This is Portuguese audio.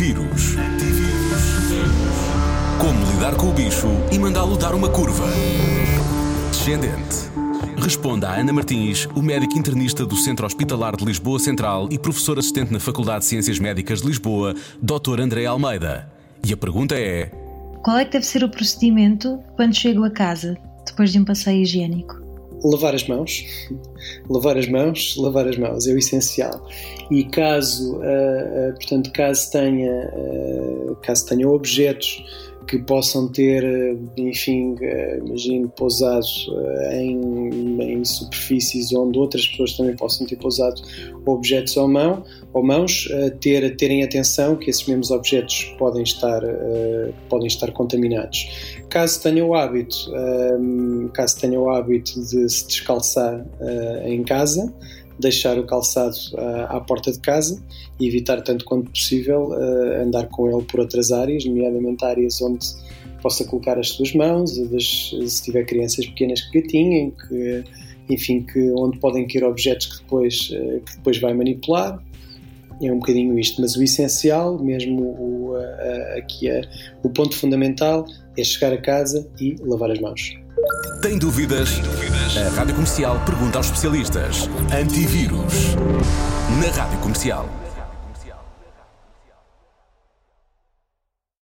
Antivírus. Como lidar com o bicho e mandá-lo dar uma curva. Descendente. Responda a Ana Martins, o médico internista do Centro Hospitalar de Lisboa Central e professor assistente na Faculdade de Ciências Médicas de Lisboa, Dr. André Almeida. E a pergunta é: Qual é que deve ser o procedimento quando chego a casa, depois de um passeio higiênico? Lavar as mãos, lavar as mãos, lavar as mãos é o essencial. E caso, uh, uh, portanto, caso tenha, uh, caso tenha objetos que possam ter, enfim, imagino, pousados em, em, superfícies onde outras pessoas também possam ter pousado objetos ou, mão, ou mãos, ter, terem atenção que esses mesmos objetos podem estar, podem estar contaminados. Caso tenha o hábito, caso tenha o hábito de se descalçar em casa, deixar o calçado uh, à porta de casa e evitar tanto quanto possível uh, andar com ele por outras áreas, nomeadamente áreas onde possa colocar as suas mãos, das, se tiver crianças pequenas que gatinhem, que, enfim, que, onde podem cair objetos que depois, uh, que depois vai manipular. É um bocadinho isto, mas o essencial, mesmo o, aqui é, o ponto fundamental, é chegar a casa e lavar as mãos. Tem dúvidas? A Rádio Comercial pergunta aos especialistas. Antivírus. Na Rádio Comercial.